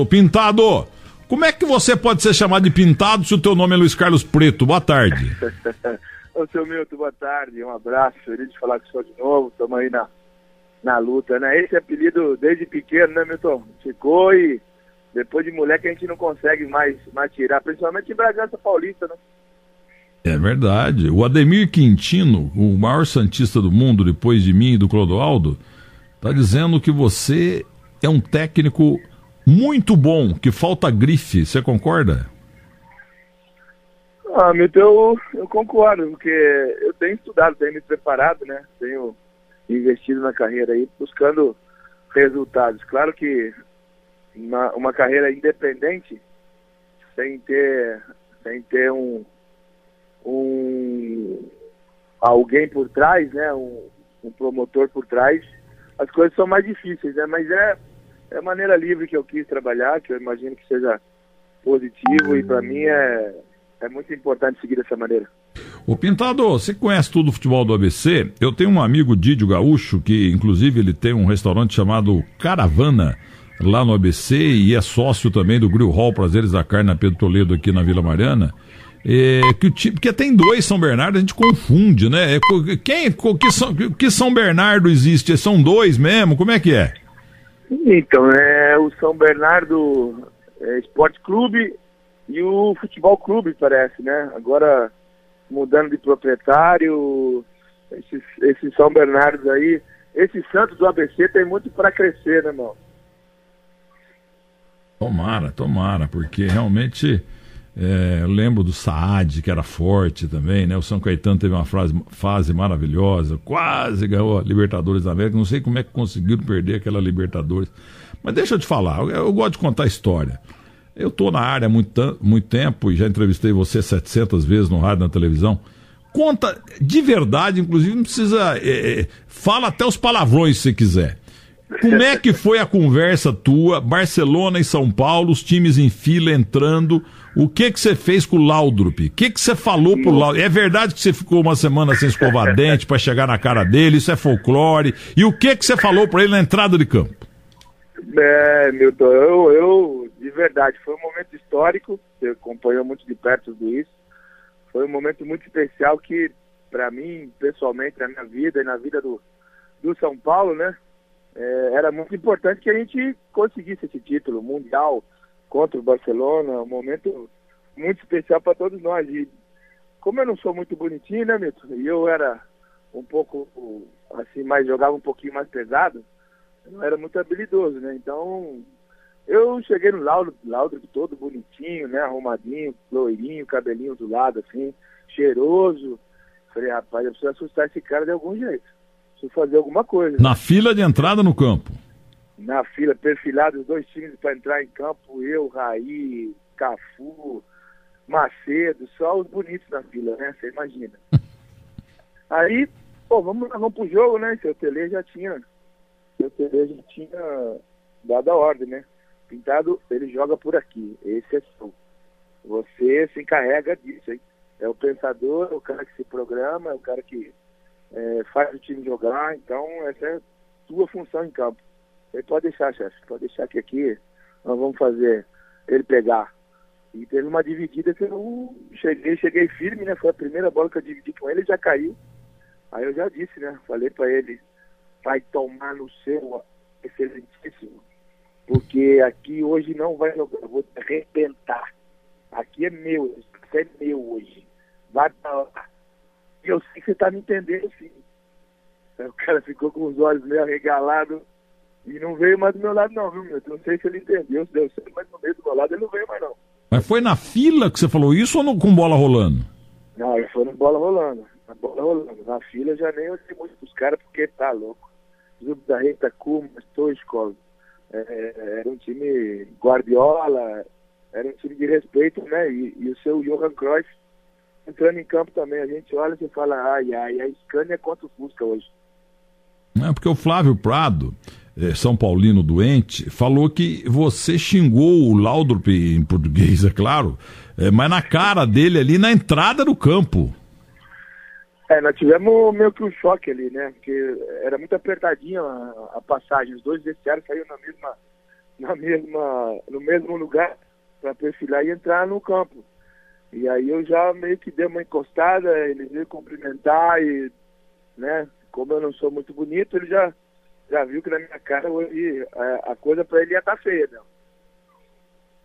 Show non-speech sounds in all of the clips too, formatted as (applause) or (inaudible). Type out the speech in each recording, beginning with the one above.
Ô Pintado, como é que você pode ser chamado de Pintado se o teu nome é Luiz Carlos Preto? Boa tarde. (laughs) Ô, seu Milton, boa tarde, um abraço, feliz de falar com o senhor de novo, estamos aí na, na luta, né? Esse apelido desde pequeno, né, Milton? Ficou e depois de moleque a gente não consegue mais, mais tirar, principalmente em Bragança Paulista, né? É verdade. O Ademir Quintino, o maior santista do mundo, depois de mim e do Clodoaldo, tá dizendo que você é um técnico muito bom, que falta grife. Você concorda? Ah, Milton, eu, eu concordo, porque eu tenho estudado, tenho me preparado, né? Tenho investido na carreira aí, buscando resultados. Claro que uma, uma carreira independente, sem ter, sem ter um, um alguém por trás, né? Um, um promotor por trás, as coisas são mais difíceis, né? Mas é é a maneira livre que eu quis trabalhar, que eu imagino que seja positivo e para mim é, é muito importante seguir dessa maneira. O Pintado, você conhece tudo o futebol do ABC? Eu tenho um amigo Didio Gaúcho, que inclusive ele tem um restaurante chamado Caravana lá no ABC e é sócio também do Grill Hall Prazeres da Carne na Pedro Toledo aqui na Vila Mariana. É, que, porque tem dois São Bernardo, a gente confunde, né? É, quem, que, São, que São Bernardo existe? São dois mesmo? Como é que é? Então, é o São Bernardo é, Esporte Clube e o Futebol Clube, parece, né? Agora mudando de proprietário, esses São Bernardos aí, esse Santos do ABC tem muito para crescer, né, irmão? Tomara, tomara, porque realmente é, lembro do Saad, que era forte também, né? O São Caetano teve uma frase, fase maravilhosa, quase ganhou a Libertadores da América. Não sei como é que conseguiram perder aquela Libertadores. Mas deixa eu te falar, eu, eu gosto de contar história. Eu estou na área há muito, muito tempo e já entrevistei você 700 vezes no rádio e na televisão. Conta de verdade, inclusive, não precisa. É, é, fala até os palavrões se quiser. Como é (laughs) que foi a conversa tua, Barcelona e São Paulo, os times em fila entrando? O que que você fez com o Laudrup? O que que você falou pro Laudrup? É verdade que você ficou uma semana sem escovar (laughs) dente para chegar na cara dele? Isso é folclore? E o que que você falou para ele na entrada de campo? É, Milton, eu, eu, de verdade, foi um momento histórico, você acompanhou muito de perto tudo isso. Foi um momento muito especial que, para mim, pessoalmente, na minha vida e na vida do, do São Paulo, né? É, era muito importante que a gente conseguisse esse título mundial contra o Barcelona, um momento muito especial para todos nós. E como eu não sou muito bonitinho, né, Milton? E eu era um pouco, assim, mais, jogava um pouquinho mais pesado, eu não era muito habilidoso, né? Então, eu cheguei no Lauro, Lauro todo bonitinho, né? Arrumadinho, loirinho, cabelinho do lado, assim, cheiroso. Falei, rapaz, eu preciso assustar esse cara de algum jeito preciso fazer alguma coisa. Na fila de entrada no campo? Na fila, perfilado, os dois times para entrar em campo, eu, Raí, Cafu, Macedo, só os bonitos na fila, né? Você imagina. (laughs) Aí, pô, vamos, vamos pro jogo, né? Seu Tele já tinha. Seu Tele já tinha dado a ordem, né? Pintado, ele joga por aqui. Esse é seu. Você se encarrega disso, hein? É o pensador, é o cara que se programa, é o cara que é, faz o time jogar, então essa é a tua função em campo. Você pode deixar, chefe, pode deixar que aqui nós vamos fazer ele pegar. E teve uma dividida que eu cheguei, cheguei firme, né? Foi a primeira bola que eu dividi com ele, já caiu. Aí eu já disse, né? Falei para ele, vai tomar no seu excelentíssimo, porque aqui hoje não vai jogar, eu vou te arrebentar. Aqui é meu, isso é meu hoje. Vai pra lá eu sei que você está me entendendo sim. Aí o cara ficou com os olhos meio arregalados e não veio mais do meu lado não, viu, meu? Não sei se ele entendeu, se deu certo, mas no meio do meu lado ele não veio mais não. Mas foi na fila que você falou isso ou no, com bola rolando? Não, foi na bola rolando. Na bola rolando. Na fila já nem olhei muito pros caras porque tá louco. Zubo da Reta, Kuma, Stoichkov. É, era um time Guardiola, era um time de respeito, né? E, e o seu Johan Cruyff entrando em campo também. A gente olha e fala, ai, ai, a Scania é contra o Fusca hoje. É porque o Flávio Prado, é, São Paulino doente, falou que você xingou o Laudrup em português, é claro, é, mas na cara dele ali na entrada do campo. É, nós tivemos meio que um choque ali, né? Porque era muito apertadinha a, a passagem. Os dois vestiários saíram na mesma, na mesma, no mesmo lugar para perfilar e entrar no campo. E aí eu já meio que dei uma encostada, ele veio cumprimentar e, né, como eu não sou muito bonito, ele já, já viu que na minha cara hoje a, a coisa para ele ia estar tá feia, né?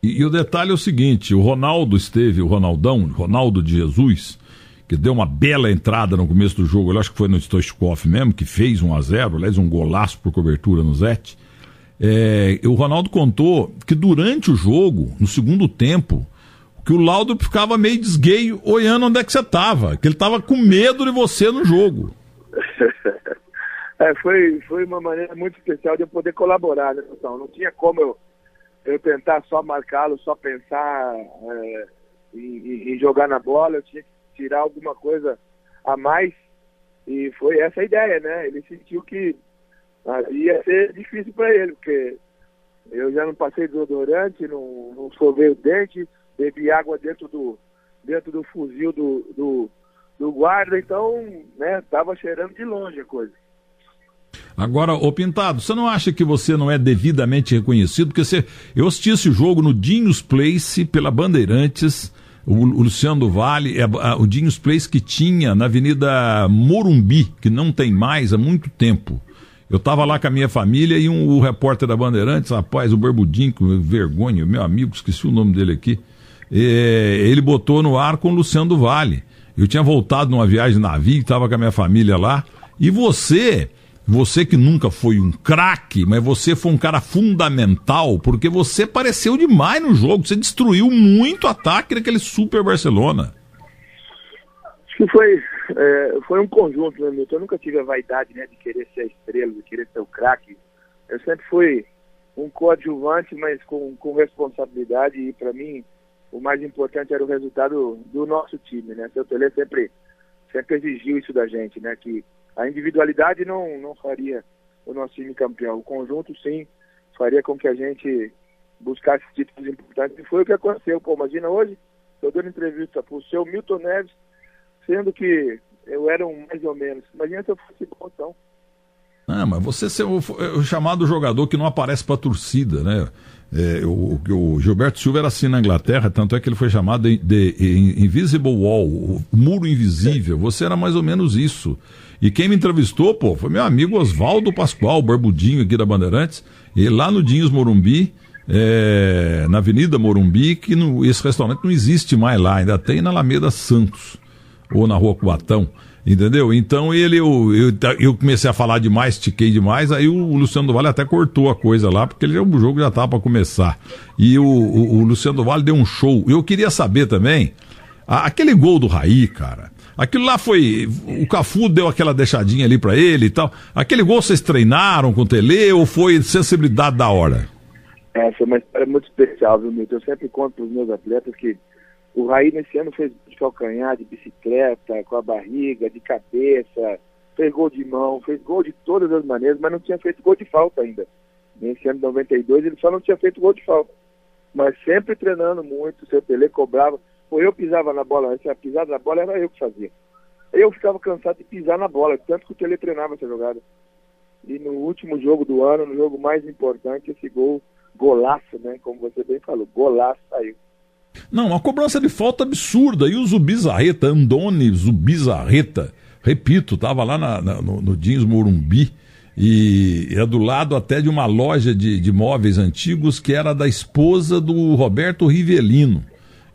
E, e, o detalhe é o seguinte, o Ronaldo esteve, o Ronaldão, Ronaldo de Jesus, que deu uma bela entrada no começo do jogo, eu acho que foi no Stoichkov mesmo, que fez 1 a 0 aliás, um golaço por cobertura no Zete. É, o Ronaldo contou que durante o jogo, no segundo tempo, que o Laudo ficava meio desgueio olhando onde é que você estava, que ele estava com medo de você no jogo. (laughs) é, foi, foi uma maneira muito especial de eu poder colaborar, né, então, Não tinha como eu, eu tentar só marcá-lo, só pensar é, em, em, jogar na bola, eu tinha que tirar alguma coisa a mais. E foi essa a ideia, né? Ele sentiu que ia ser difícil para ele, porque eu já não passei desodorante, não, não sovei o dente, bebi água dentro do, dentro do fuzil do, do, do guarda, então, né, tava cheirando de longe a coisa. Agora, ô Pintado, você não acha que você não é devidamente reconhecido? Porque você, eu assisti esse jogo no Dinhos Place pela Bandeirantes, o, o Luciano do Vale, é, a, o Dinhos Place que tinha na Avenida Morumbi, que não tem mais há muito tempo. Eu estava lá com a minha família e um, o repórter da Bandeirantes, rapaz, o Barbudinho, com vergonha, meu amigo, esqueci o nome dele aqui, ele botou no ar com o Luciano do Vale. Eu tinha voltado numa viagem de navio, estava com a minha família lá, e você, você que nunca foi um craque, mas você foi um cara fundamental, porque você apareceu demais no jogo, você destruiu muito ataque daquele Super Barcelona. Acho que foi é, foi um conjunto, né, Milton? Eu nunca tive a vaidade né, de querer ser a estrela, de querer ser o craque. Eu sempre fui um coadjuvante, mas com, com responsabilidade e para mim o mais importante era o resultado do nosso time, né? Seu Tele sempre, sempre exigiu isso da gente, né? Que a individualidade não, não faria o nosso time campeão. O conjunto, sim, faria com que a gente buscasse títulos importantes. E foi o que aconteceu. Pô, imagina hoje, estou dando entrevista para o seu Milton Neves, sendo que eu era um mais ou menos. Imagina se eu fosse bom, então. Ah, mas você é o, o chamado jogador que não aparece para a torcida, né? É, o, o, Gilberto Silva era assim na Inglaterra, tanto é que ele foi chamado de, Invisible Wall, o muro invisível. Você era mais ou menos isso. E quem me entrevistou, pô, foi meu amigo Oswaldo Pascoal, barbudinho aqui da Bandeirantes, e lá no Dinhos Morumbi, é, na Avenida Morumbi, que no, esse restaurante não existe mais lá, ainda tem na Alameda Santos ou na rua Cubatão. Entendeu? Então ele, eu, eu, eu, comecei a falar demais, tiquei demais, aí o, Luciano do Vale até cortou a coisa lá, porque ele, o jogo já estava para começar. E o, o, o, Luciano do Vale deu um show. Eu queria saber também, a, aquele gol do Raí, cara. Aquilo lá foi. O Cafu deu aquela deixadinha ali para ele e tal. Aquele gol vocês treinaram com o Tele ou foi sensibilidade da hora? Essa é uma história muito especial, viu, Milton? Eu sempre conto para os meus atletas que o Raí nesse ano fez de calcanhar, de bicicleta, com a barriga, de cabeça, fez gol de mão, fez gol de todas as maneiras, mas não tinha feito gol de falta ainda. Nesse ano de 92 ele só não tinha feito gol de falta. Mas sempre treinando muito, o seu Pelé cobrava. Ou eu pisava na bola, a pisada na bola era eu que fazia. Eu ficava cansado de pisar na bola, tanto que o Tele treinava essa jogada. E no último jogo do ano, no jogo mais importante, esse gol, golaço, né? Como você bem falou, golaço saiu. Não, uma cobrança de falta absurda. E o Zubizarreta, Andone Zubizarreta, repito, estava lá na, na, no, no Jeans Morumbi e é do lado até de uma loja de, de móveis antigos que era da esposa do Roberto Rivelino.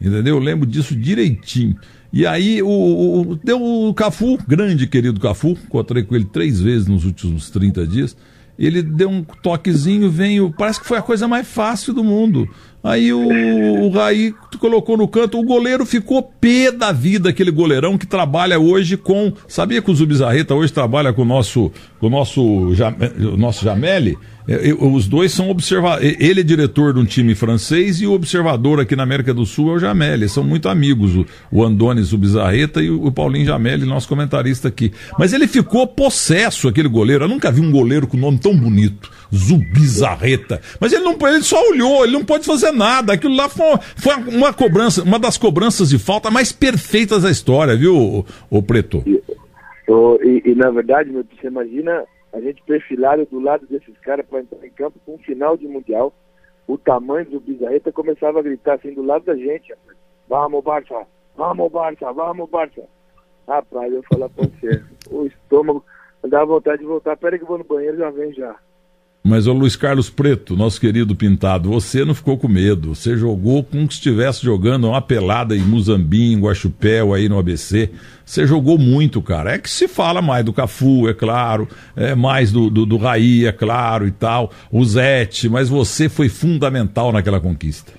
Entendeu? Eu lembro disso direitinho. E aí o, o, deu o Cafu, grande querido Cafu, encontrei com ele três vezes nos últimos 30 dias. Ele deu um toquezinho, veio, parece que foi a coisa mais fácil do mundo. Aí o, o Raí colocou no canto, o goleiro ficou pé da vida, aquele goleirão que trabalha hoje com. Sabia que o Zubizarreta hoje trabalha com o nosso, com o nosso, o nosso Jameli? É, os dois são observadores. Ele é diretor de um time francês e o observador aqui na América do Sul é o Jameli. São muito amigos, o, o Andonis Bizarreta e o, Paulinho Jameli, nosso comentarista aqui. Mas ele ficou possesso, aquele goleiro. Eu nunca vi um goleiro com nome tão bonito. Zubizarreta. Mas ele não ele só olhou, ele não pode fazer nada. Aquilo lá foi, foi uma cobrança, uma das cobranças de falta mais perfeitas da história, viu, o, o Preto? E, e, e, na verdade, você imagina a gente perfilado do lado desses caras para entrar em campo com um final de mundial. o tamanho do Bizarreta começava a gritar assim do lado da gente, vamos Barça, vamos Barça, vamos Barça. Rapaz, eu falar pra você, o estômago, dá vontade de voltar, peraí que eu vou no banheiro, já vem já. Mas o Luiz Carlos Preto, nosso querido pintado, você não ficou com medo. Você jogou como se estivesse jogando uma pelada em Muzambique, em Guaxupé, aí no ABC. Você jogou muito, cara. É que se fala mais do Cafu, é claro, é mais do, do, do Raí, é claro, e tal, o Zete, mas você foi fundamental naquela conquista.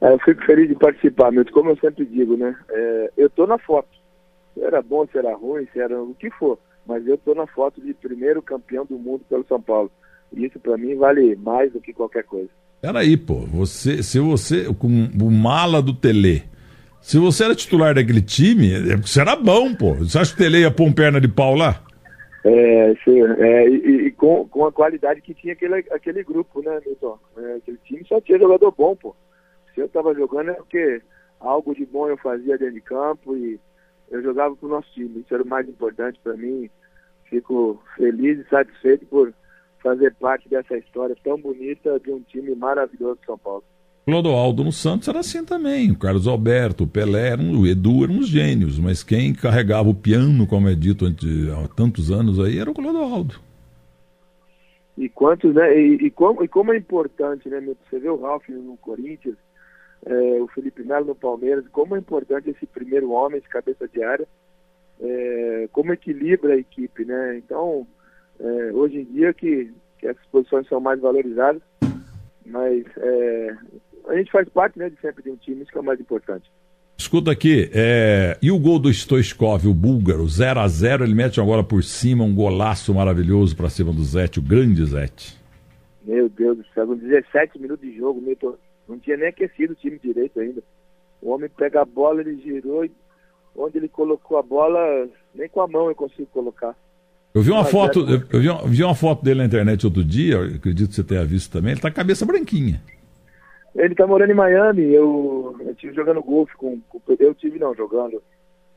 É, eu fico feliz de participar, Milton. Como eu sempre digo, né? É, eu tô na foto. Se era bom, se era ruim, se era o que for. Mas eu tô na foto de primeiro campeão do mundo pelo São Paulo. Isso para mim vale mais do que qualquer coisa. Peraí, pô, você, se você, com o mala do Tele, se você era titular daquele time, é você era bom, pô. Você acha que o Tele ia pôr um perna de pau lá? É, sim, é, e, e com, com, a qualidade que tinha aquele, aquele grupo, né, Milton? É, aquele time só tinha jogador bom, pô. Se eu tava jogando é porque algo de bom eu fazia dentro de campo e eu jogava pro nosso time. Isso era o mais importante para mim. Fico feliz e satisfeito por fazer parte dessa história tão bonita de um time maravilhoso de São Paulo. Clodoaldo no Santos era assim também. O Carlos Alberto, o Pelé, o Edu eram uns gênios, mas quem carregava o piano, como é dito há tantos anos aí, era o Clodoaldo. E quantos, né? E, e, como, e como é importante, né, meu? Você vê o Ralf no Corinthians, é, o Felipe Melo no Palmeiras, como é importante esse primeiro homem, esse cabeça de área, é, como equilibra a equipe, né? Então, é, hoje em dia que, que essas posições são mais valorizadas, mas é, a gente faz parte né, de sempre de um time, isso que é o mais importante. Escuta aqui, é... e o gol do Stoichkov, o búlgaro, 0 a 0 ele mete agora por cima um golaço maravilhoso para cima do Zete, o grande Zete. Meu Deus do céu, com 17 minutos de jogo, não tinha nem aquecido o time direito ainda. O homem pega a bola, ele girou, onde ele colocou a bola, nem com a mão eu consigo colocar. Eu vi uma foto, eu, vi uma, vi uma, foto dele na internet outro dia, acredito que você tenha visto também, ele tá com a cabeça branquinha. Ele tá morando em Miami, eu, eu tive jogando golfe com, com, eu tive não, jogando,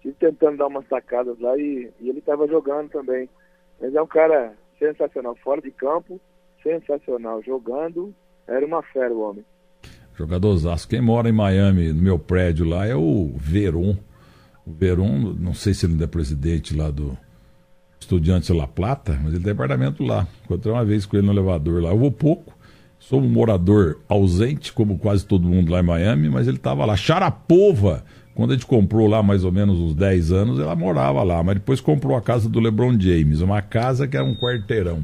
tive tentando dar umas sacadas lá e, e ele tava jogando também. Mas é um cara sensacional, fora de campo, sensacional, jogando, era uma fera o homem. Jogadorzaço. Quem mora em Miami, no meu prédio lá, é o Veron. O Veron, não sei se ele ainda é presidente lá do, Estudiantes La Plata, mas ele tem apartamento lá. Encontrei uma vez com ele no elevador lá. Eu vou pouco, sou um morador ausente, como quase todo mundo lá em Miami, mas ele estava lá. Charapova, quando a gente comprou lá mais ou menos uns 10 anos, ela morava lá, mas depois comprou a casa do LeBron James, uma casa que era um quarteirão.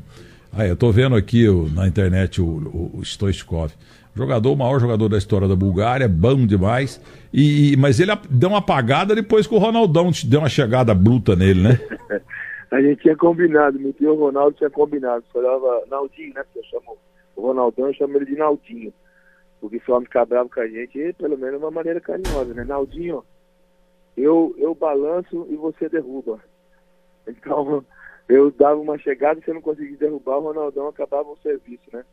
Aí, eu tô vendo aqui o, na internet o, o, o Stoichkov. Jogador, o maior jogador da história da Bulgária, bom demais. E, mas ele deu uma apagada depois que o Ronaldão deu uma chegada bruta nele, né? (laughs) A gente tinha combinado, meu tio Ronaldo tinha combinado. Falava Naldinho, né? Porque eu chamo o Ronaldão, eu chamo ele de Naldinho. Porque se o homem com a gente, pelo menos de uma maneira carinhosa, né? Naldinho, eu, eu balanço e você derruba. Então, (laughs) eu dava uma chegada e se eu não conseguisse derrubar, o Ronaldão acabava o serviço, né?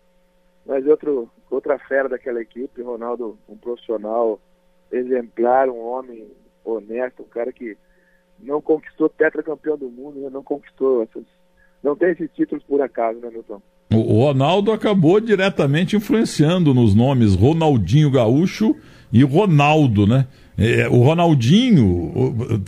Mas outro, outra fera daquela equipe, Ronaldo, um profissional exemplar, um homem honesto, um cara que não conquistou tetracampeão do mundo, né? não conquistou essas. Não tem esses títulos por acaso, né, Milton? O Ronaldo acabou diretamente influenciando nos nomes Ronaldinho Gaúcho e Ronaldo, né? É, o Ronaldinho,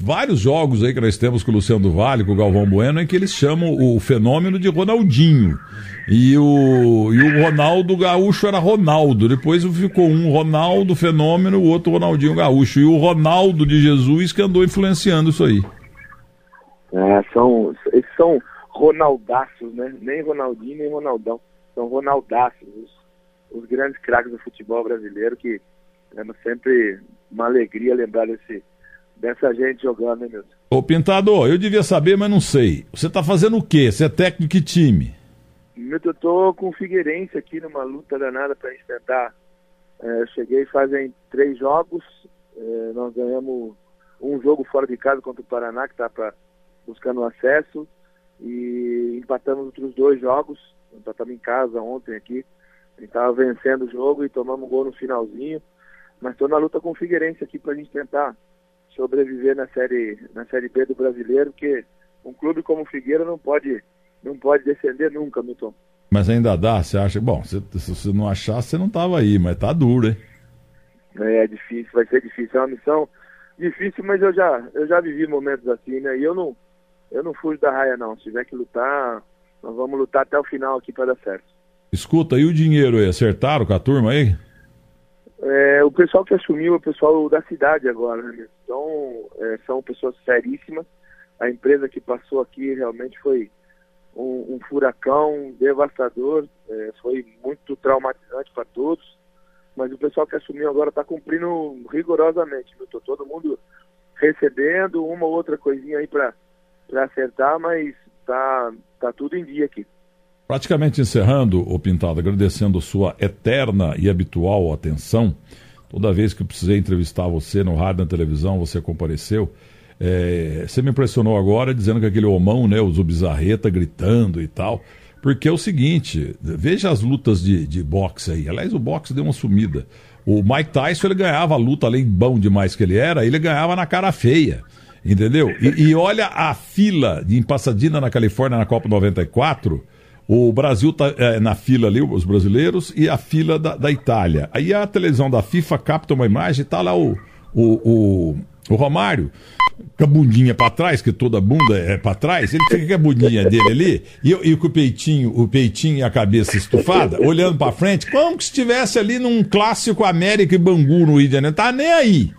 vários jogos aí que nós temos com o Luciano do Vale, com o Galvão Bueno, em que eles chamam o fenômeno de Ronaldinho. E o, e o Ronaldo Gaúcho era Ronaldo. Depois ficou um Ronaldo Fenômeno, o outro Ronaldinho Gaúcho. E o Ronaldo de Jesus que andou influenciando isso aí. É, são, são Ronaldaços, né? Nem Ronaldinho, nem Ronaldão. São Ronaldaços, os, os grandes craques do futebol brasileiro que é sempre uma alegria lembrar desse, dessa gente jogando, né, Milton? Ô, Pintador, eu devia saber, mas não sei. Você está fazendo o quê? Você é técnico de que time? Milton, eu tô com o Figueirense aqui numa luta danada para gente tentar. É, cheguei fazem três jogos, é, nós ganhamos um jogo fora de casa contra o Paraná, que está buscando acesso, e empatamos outros dois jogos, empatamos em casa ontem aqui, a gente estava vencendo o jogo e tomamos um gol no finalzinho. Mas estou na luta com o Figueirense aqui para a gente tentar sobreviver na série, na série B do brasileiro, porque um clube como o Figueira não pode, não pode descender nunca, Milton. Mas ainda dá, você acha? Bom, se, se você não achar, você não tava aí, mas tá duro, hein? É, é difícil, vai ser difícil. É uma missão difícil, mas eu já, eu já vivi momentos assim, né? E eu não, eu não fujo da raia, não. Se tiver que lutar, nós vamos lutar até o final aqui para dar certo. Escuta, e o dinheiro aí? Acertaram com a turma aí? É, o pessoal que assumiu é o pessoal da cidade agora, né? Então, é, são pessoas seríssimas. A empresa que passou aqui realmente foi um, um furacão devastador, é, foi muito traumatizante para todos mas o pessoal que assumiu agora está cumprindo rigorosamente, Estou Todo mundo recebendo uma ou outra coisinha aí para acertar, mas tá, tá tudo em dia aqui. Praticamente encerrando, o Pintado, agradecendo sua eterna e habitual atenção. Toda vez que eu precisei entrevistar você no rádio, na televisão, você compareceu. É, você me impressionou agora dizendo que aquele homão, né, o Zubizarreta gritando e tal. Porque é o seguinte, veja as lutas de, de boxe aí. Aliás, o boxe deu uma sumida. O Mike Tyson ele ganhava a luta, além bom demais que ele era, ele ganhava na cara feia. Entendeu? E, e olha a fila em Pasadena, na Califórnia, na Copa 94. O Brasil tá é, na fila ali, os brasileiros, e a fila da, da Itália. Aí a televisão da FIFA capta uma imagem e tá lá o, o, o, o Romário com a bundinha para trás, que toda bunda é para trás, ele fica com a bundinha dele ali, e, e com o peitinho, o peitinho e a cabeça estufada, olhando para frente, como que estivesse ali num clássico América e Bangu no de Janeiro. Tá nem aí.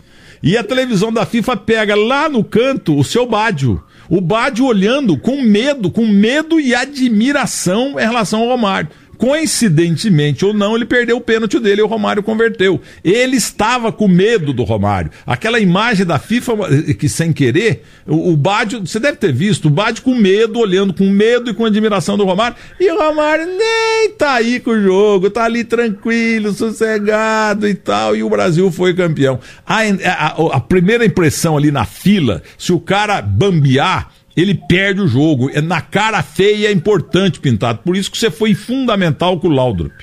E a televisão da FIFA pega lá no canto o seu Bádio. O Bádio olhando com medo, com medo e admiração em relação ao Romário. Coincidentemente ou não, ele perdeu o pênalti dele e o Romário converteu. Ele estava com medo do Romário. Aquela imagem da FIFA, que sem querer, o, o Bádio, você deve ter visto, o Bádio com medo, olhando com medo e com admiração do Romário. E o Romário nem tá aí com o jogo, tá ali tranquilo, sossegado e tal. E o Brasil foi campeão. A, a, a primeira impressão ali na fila, se o cara bambear, ele perde o jogo. É na cara feia é importante, Pintado. Por isso que você foi fundamental com o Laudrup.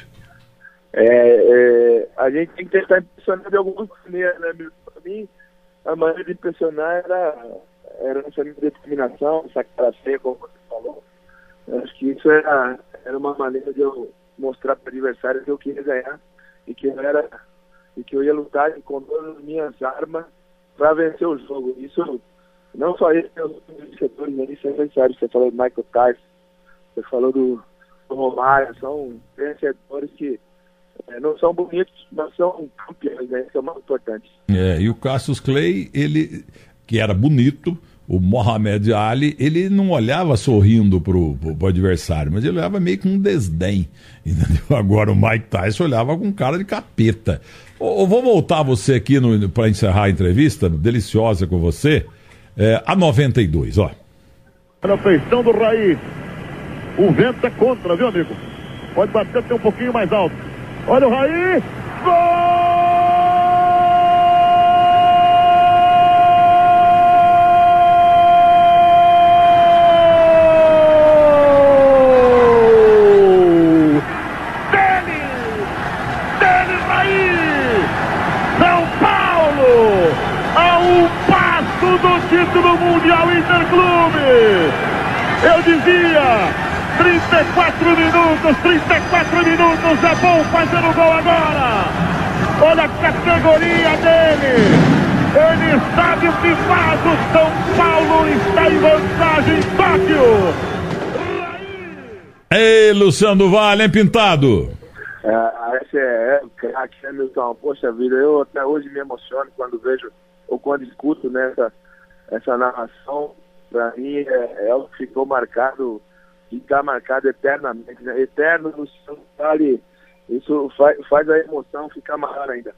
É, é, a gente tem que tentar impressionar de alguma maneira, né, Para mim, a maneira de impressionar era, era essa minha determinação, essa cara feia, como você falou. Eu acho que isso era, era uma maneira de eu mostrar para o adversário que eu queria ganhar e que eu era e que eu ia lutar com todas as minhas armas para vencer o jogo. Isso não só ele, os setores ali são necessários. Você falou do Michael Tyson, você falou do, do Romário, são vencedores que é, não são bonitos, mas são campeões, né? Isso é o mais importante. É, e o Cassius Clay, ele, que era bonito, o Mohamed Ali, ele não olhava sorrindo pro, pro, pro, adversário, mas ele olhava meio com um desdém. (laughs) Entendeu? Agora o Mike Tyson olhava com cara de capeta. Eu vou voltar você aqui para encerrar a entrevista, deliciosa com você é, a 92, ó. Na feição do Raí. O vento é contra, viu, amigo? Pode bater até um pouquinho mais alto. Olha o Raí. Gol! Eu dizia, 34 minutos, 34 minutos, é bom fazer o gol agora. Olha a categoria dele. Ele sabe o que faz. O São Paulo está em vantagem em Tóquio. Ei, Luciano Vale, hein, Pintado? É, esse é, é craque, né, Milton? Poxa vida, eu até hoje me emociono quando vejo ou quando escuto nessa né, essa narração, para mim, é, é que ficou marcado e está marcado eternamente. Né? Eterno no Vale, isso faz, faz a emoção ficar maior ainda.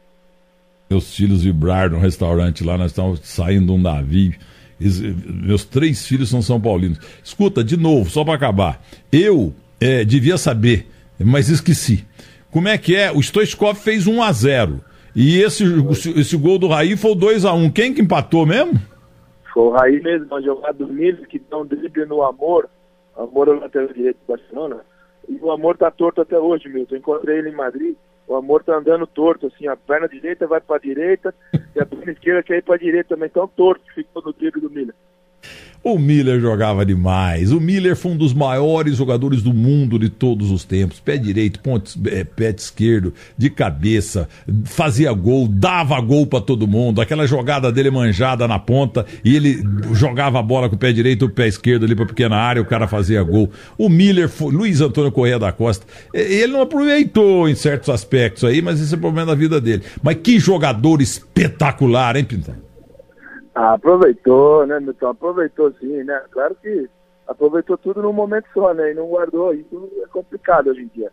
Meus filhos vibraram no restaurante lá, nós estávamos saindo um navio. Meus três filhos são São Paulinos. Escuta, de novo, só para acabar. Eu é, devia saber, mas esqueci. Como é que é? O Stoichkov fez 1 a 0 E esse, esse gol do Raí foi 2 a 1 Quem que empatou mesmo? O Raí mesmo, uma jogada do Milho que dá um drible no Amor. Amor é o lateral direito do Barcelona. E o Amor tá torto até hoje, Milton. Encontrei ele em Madrid. O Amor tá andando torto, assim, a perna direita vai pra direita (laughs) e a perna esquerda quer ir pra direita também. Tão torto que ficou no drible do Milho. O Miller jogava demais. O Miller foi um dos maiores jogadores do mundo de todos os tempos. Pé direito, ponte, é, pé esquerdo, de cabeça, fazia gol, dava gol para todo mundo. Aquela jogada dele manjada na ponta e ele jogava a bola com o pé direito o pé esquerdo ali para pequena área, o cara fazia gol. O Miller foi Luiz Antônio Correia da Costa. Ele não aproveitou em certos aspectos aí, mas esse é o problema da vida dele. Mas que jogador espetacular, hein, Pintão? Ah, aproveitou, né, Milton? Aproveitou sim, né? Claro que aproveitou tudo num momento só, né? E não guardou. Isso é complicado hoje em dia.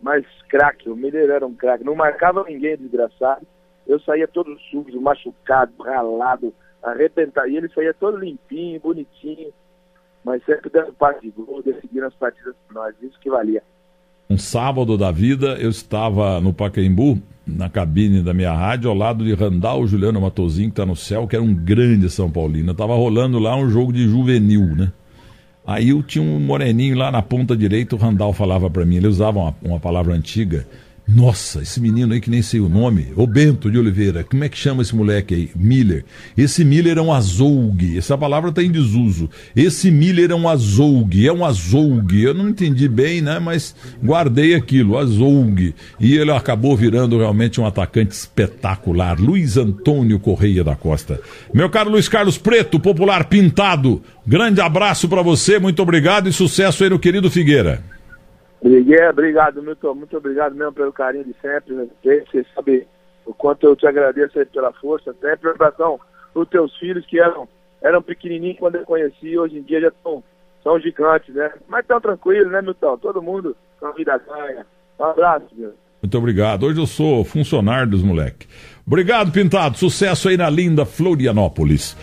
Mas craque, o Miller era um craque. Não marcava ninguém, desgraçado. Eu saía todo sujo, machucado, ralado, arrebentado. E ele saía todo limpinho, bonitinho. Mas sempre dando parte de gol, decidindo as partidas por nós. Isso que valia. Um sábado da vida, eu estava no Pacaembu na cabine da minha rádio, ao lado de Randall Juliano Matozinho, que está no céu, que era um grande São Paulino. Tava rolando lá um jogo de juvenil, né? Aí eu tinha um moreninho lá na ponta direita, o Randall falava para mim, ele usava uma, uma palavra antiga, nossa, esse menino aí que nem sei o nome, o Bento de Oliveira, como é que chama esse moleque aí? Miller. Esse Miller é um azougue, essa palavra está em desuso. Esse Miller é um azougue, é um azougue. Eu não entendi bem, né? Mas guardei aquilo, azougue. E ele acabou virando realmente um atacante espetacular. Luiz Antônio Correia da Costa. Meu caro Luiz Carlos Preto, popular pintado, grande abraço para você, muito obrigado e sucesso aí no querido Figueira. Miguel, obrigado, Milton. Muito obrigado mesmo pelo carinho de sempre. Né? Você sabe o quanto eu te agradeço pela força, pela relação os teus filhos que eram, eram pequenininhos quando eu conheci, hoje em dia já estão são gigantes, né? Mas tão tranquilo, né, Milton? Todo mundo com a vida ganha. Um abraço, meu. Muito obrigado. Hoje eu sou funcionário dos moleques. Obrigado, Pintado. Sucesso aí na linda Florianópolis.